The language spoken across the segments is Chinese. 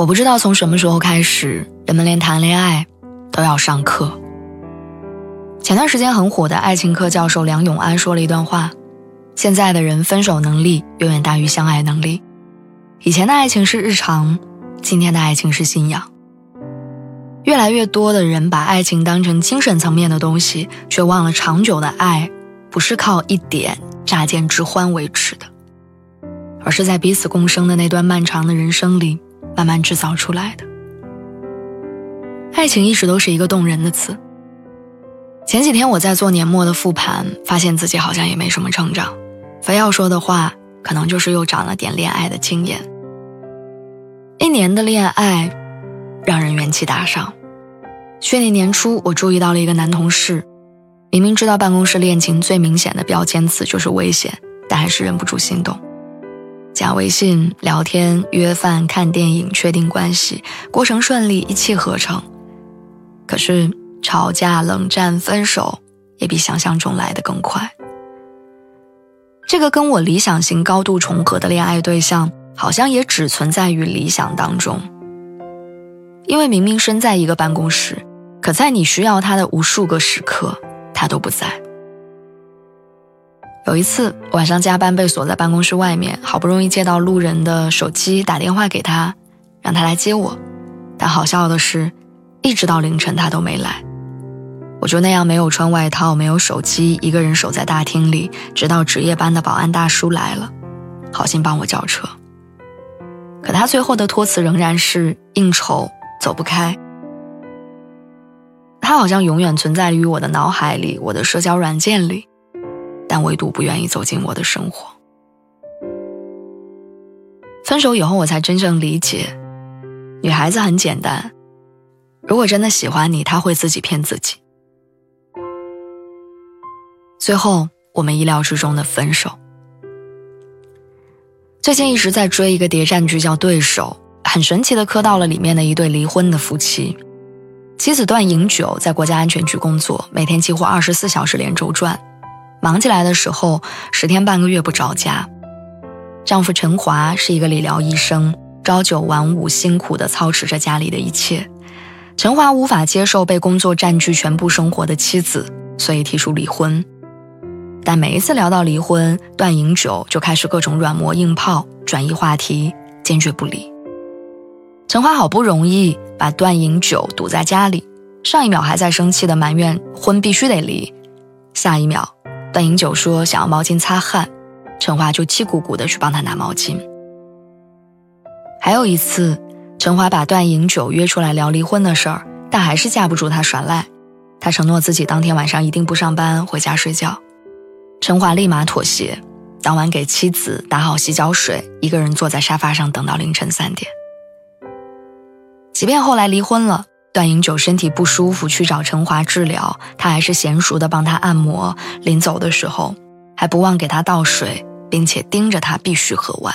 我不知道从什么时候开始，人们连谈恋爱都要上课。前段时间很火的爱情课教授梁永安说了一段话：现在的人分手能力远远大于相爱能力。以前的爱情是日常，今天的爱情是信仰。越来越多的人把爱情当成精神层面的东西，却忘了长久的爱不是靠一点乍见之欢维持的，而是在彼此共生的那段漫长的人生里。慢慢制造出来的爱情一直都是一个动人的词。前几天我在做年末的复盘，发现自己好像也没什么成长，非要说的话，可能就是又长了点恋爱的经验。一年的恋爱，让人元气大伤。去年年初，我注意到了一个男同事，明明知道办公室恋情最明显的标签词就是危险，但还是忍不住心动。加微信聊天、约饭、看电影，确定关系，过程顺利，一气呵成。可是吵架、冷战、分手，也比想象中来的更快。这个跟我理想型高度重合的恋爱对象，好像也只存在于理想当中。因为明明身在一个办公室，可在你需要他的无数个时刻，他都不在。有一次晚上加班被锁在办公室外面，好不容易借到路人的手机，打电话给他，让他来接我。但好笑的是，一直到凌晨他都没来。我就那样没有穿外套，没有手机，一个人守在大厅里，直到值夜班的保安大叔来了，好心帮我叫车。可他最后的托词仍然是应酬走不开。他好像永远存在于我的脑海里，我的社交软件里。但唯独不愿意走进我的生活。分手以后，我才真正理解，女孩子很简单，如果真的喜欢你，她会自己骗自己。最后，我们意料之中的分手。最近一直在追一个谍战剧，叫《对手》，很神奇的磕到了里面的一对离婚的夫妻，妻子段颖九在国家安全局工作，每天几乎二十四小时连轴转。忙起来的时候，十天半个月不着家。丈夫陈华是一个理疗医生，朝九晚五，辛苦地操持着家里的一切。陈华无法接受被工作占据全部生活的妻子，所以提出离婚。但每一次聊到离婚，段颖九就开始各种软磨硬泡，转移话题，坚决不离。陈华好不容易把段颖九堵在家里，上一秒还在生气地埋怨婚必须得离，下一秒。段饮酒说想要毛巾擦汗，陈华就气鼓鼓的去帮他拿毛巾。还有一次，陈华把段饮酒约出来聊离婚的事儿，但还是架不住他耍赖。他承诺自己当天晚上一定不上班，回家睡觉。陈华立马妥协，当晚给妻子打好洗脚水，一个人坐在沙发上等到凌晨三点。即便后来离婚了。段饮酒身体不舒服，去找陈华治疗，他还是娴熟的帮他按摩。临走的时候，还不忘给他倒水，并且盯着他必须喝完。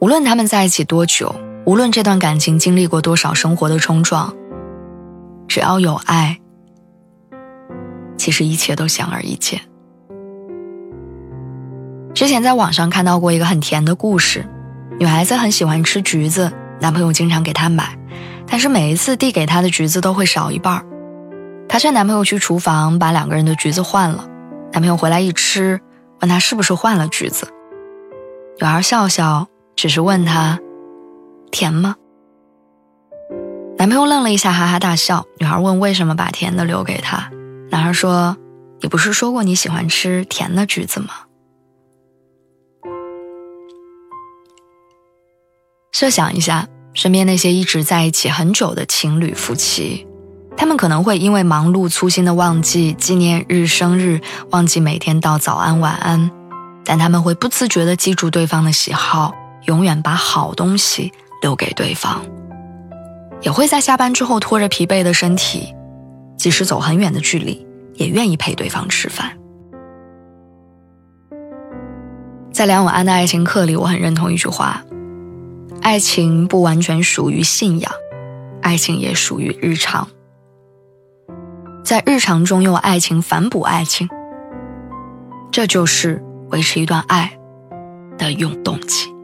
无论他们在一起多久，无论这段感情经历过多少生活的冲撞，只要有爱，其实一切都显而易见。之前在网上看到过一个很甜的故事，女孩子很喜欢吃橘子。男朋友经常给她买，但是每一次递给她的橘子都会少一半她劝男朋友去厨房把两个人的橘子换了。男朋友回来一吃，问她是不是换了橘子。女孩笑笑，只是问他：“甜吗？”男朋友愣了一下，哈哈大笑。女孩问：“为什么把甜的留给他？”男孩说：“你不是说过你喜欢吃甜的橘子吗？”设想一下，身边那些一直在一起很久的情侣夫妻，他们可能会因为忙碌粗心的忘记纪念日、生日，忘记每天道早安、晚安，但他们会不自觉地记住对方的喜好，永远把好东西留给对方，也会在下班之后拖着疲惫的身体，即使走很远的距离，也愿意陪对方吃饭。在梁永安的爱情课里，我很认同一句话：爱情不完全属于信仰，爱情也属于日常。在日常中用爱情反哺爱情，这就是维持一段爱的永动机。